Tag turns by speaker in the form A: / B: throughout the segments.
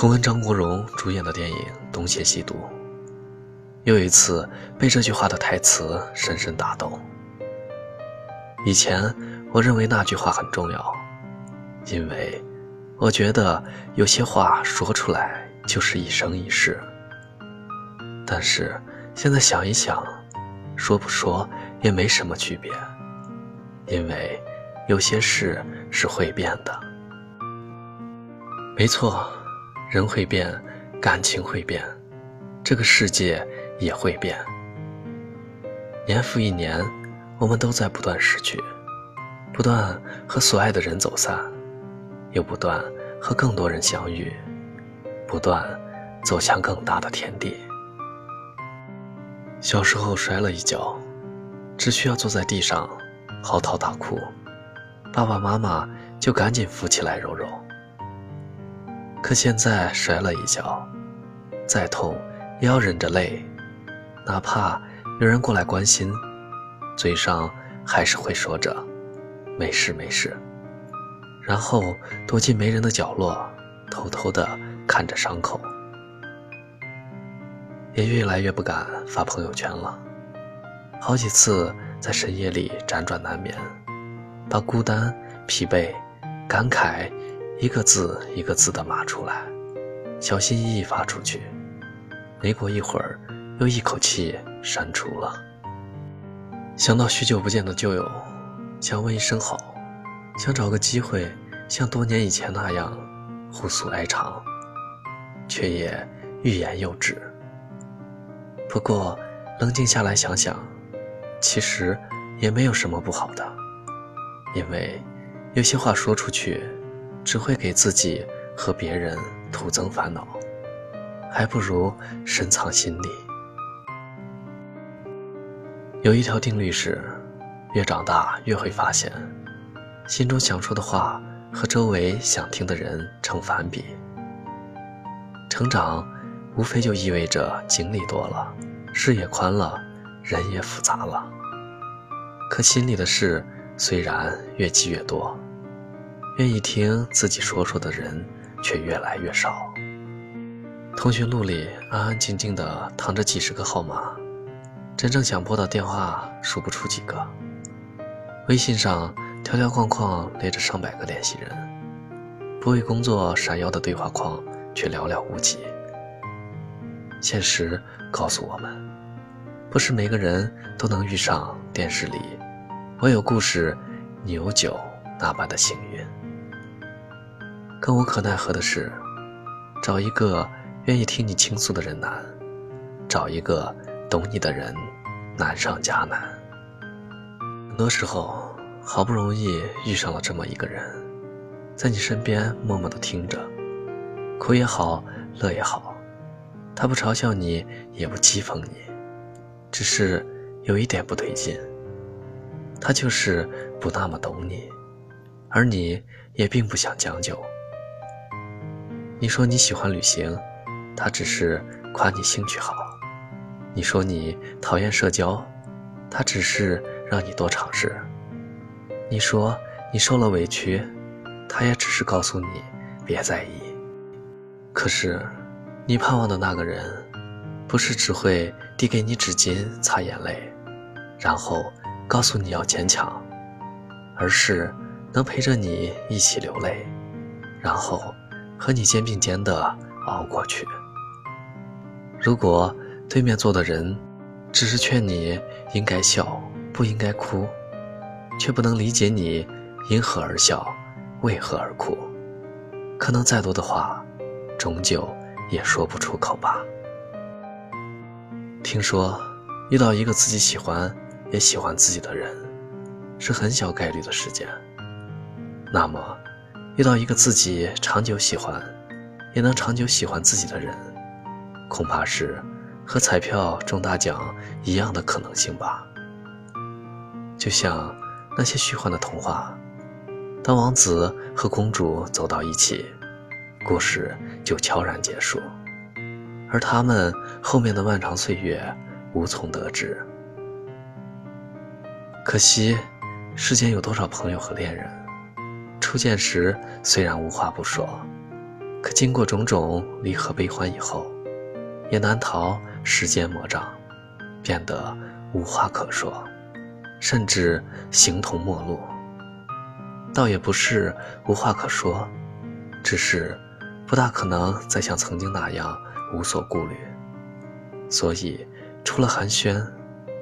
A: 重温张国荣主演的电影《东邪西毒》，又一次被这句话的台词深深打动。以前我认为那句话很重要，因为我觉得有些话说出来就是一生一世。但是现在想一想，说不说也没什么区别，因为有些事是会变的。没错。人会变，感情会变，这个世界也会变。年复一年，我们都在不断失去，不断和所爱的人走散，又不断和更多人相遇，不断走向更大的天地。小时候摔了一跤，只需要坐在地上嚎啕大哭，爸爸妈妈就赶紧扶起来揉揉。可现在摔了一跤，再痛也要忍着泪，哪怕有人过来关心，嘴上还是会说着“没事没事”，然后躲进没人的角落，偷偷的看着伤口，也越来越不敢发朋友圈了。好几次在深夜里辗转难眠，把孤单、疲惫、感慨。一个字一个字的码出来，小心翼翼发出去。没过一会儿，又一口气删除了。想到许久不见的旧友，想问一声好，想找个机会像多年以前那样互诉哀长，却也欲言又止。不过冷静下来想想，其实也没有什么不好的，因为有些话说出去。只会给自己和别人徒增烦恼，还不如深藏心里。有一条定律是，越长大越会发现，心中想说的话和周围想听的人成反比。成长，无非就意味着经历多了，视野宽了，人也复杂了。可心里的事虽然越积越多。愿意听自己说说的人却越来越少。通讯录里安安静静的躺着几十个号码，真正想拨的电话数不出几个。微信上条条框框列着上百个联系人，不为工作闪耀的对话框却寥寥无几。现实告诉我们，不是每个人都能遇上电视里我有故事，你有酒那般的幸运。更无可奈何的是，找一个愿意听你倾诉的人难，找一个懂你的人难上加难。很多时候，好不容易遇上了这么一个人，在你身边默默的听着，苦也好，乐也好，他不嘲笑你，也不讥讽你，只是有一点不对劲，他就是不那么懂你，而你也并不想将就。你说你喜欢旅行，他只是夸你兴趣好；你说你讨厌社交，他只是让你多尝试；你说你受了委屈，他也只是告诉你别在意。可是，你盼望的那个人，不是只会递给你纸巾擦眼泪，然后告诉你要坚强，而是能陪着你一起流泪，然后。和你肩并肩的熬过去。如果对面坐的人只是劝你应该笑不应该哭，却不能理解你因何而笑，为何而哭，可能再多的话，终究也说不出口吧。听说遇到一个自己喜欢也喜欢自己的人，是很小概率的事件。那么。遇到一个自己长久喜欢，也能长久喜欢自己的人，恐怕是和彩票中大奖一样的可能性吧。就像那些虚幻的童话，当王子和公主走到一起，故事就悄然结束，而他们后面的漫长岁月无从得知。可惜，世间有多少朋友和恋人？初见时虽然无话不说，可经过种种离合悲欢以后，也难逃时间魔障，变得无话可说，甚至形同陌路。倒也不是无话可说，只是不大可能再像曾经那样无所顾虑，所以除了寒暄，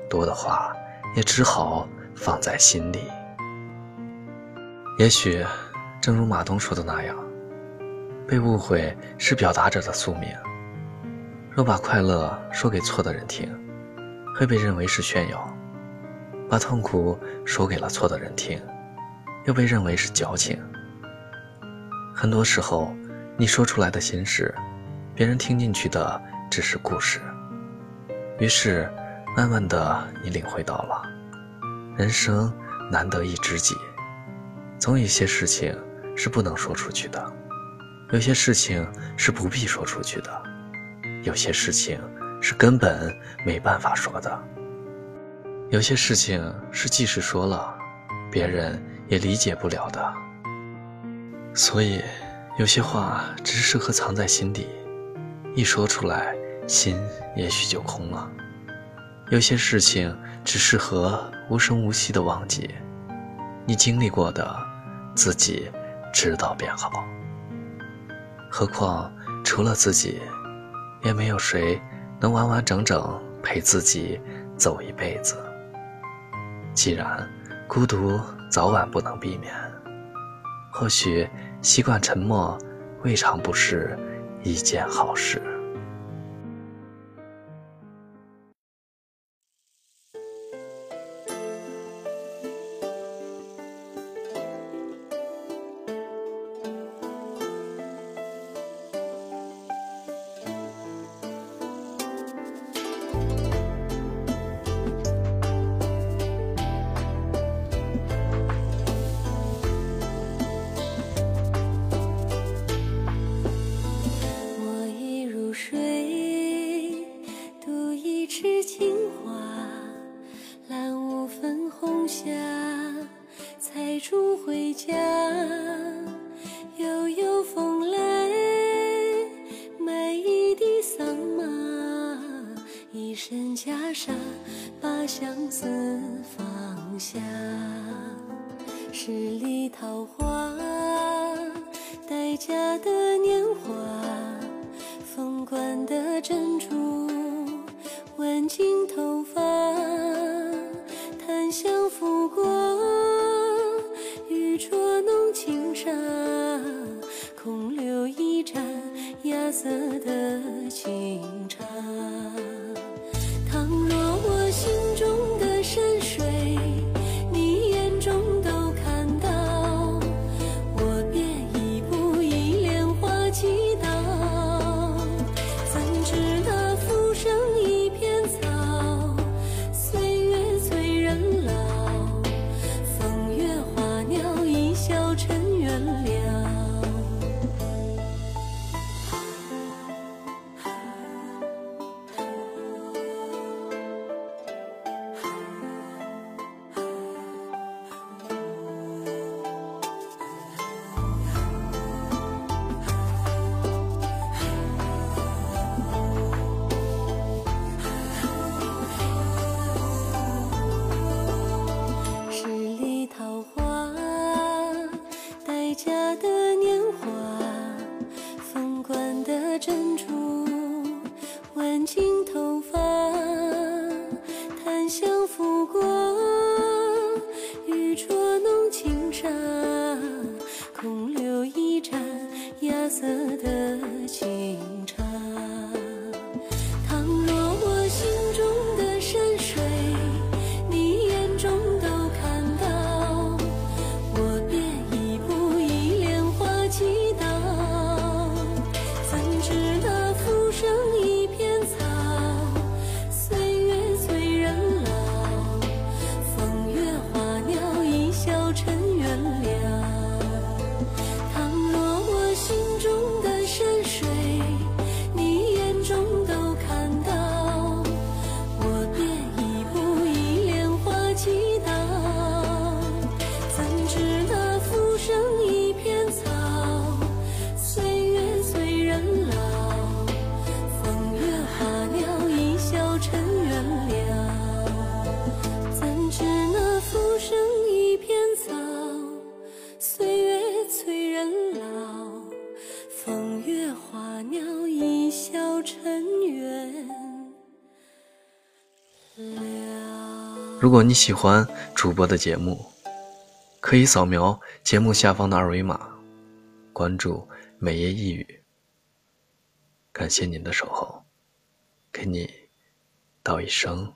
A: 多的话也只好放在心里。也许，正如马东说的那样，被误会是表达者的宿命。若把快乐说给错的人听，会被认为是炫耀；把痛苦说给了错的人听。又被认为是矫情。很多时候，你说出来的心事，别人听进去的只是故事。于是，慢慢的，你领会到了，人生难得一知己。总有些事情是不能说出去的，有些事情是不必说出去的，有些事情是根本没办法说的，有些事情是即使说了，别人。也理解不了的，所以有些话只适合藏在心底，一说出来，心也许就空了；有些事情只适合无声无息的忘记，你经历过的，自己知道便好。何况除了自己，也没有谁能完完整整陪自己走一辈子。既然孤独。早晚不能避免，或许习惯沉默，未尝不是一件好事。
B: 相思放下。十里桃花，待嫁的年华，凤冠的珍珠，挽进头发，檀香拂过。玉镯弄轻纱，空留一盏芽色的清家的尘缘了。
A: 如果你喜欢主播的节目，可以扫描节目下方的二维码，关注“美夜一语”。感谢您的守候，给你道一声。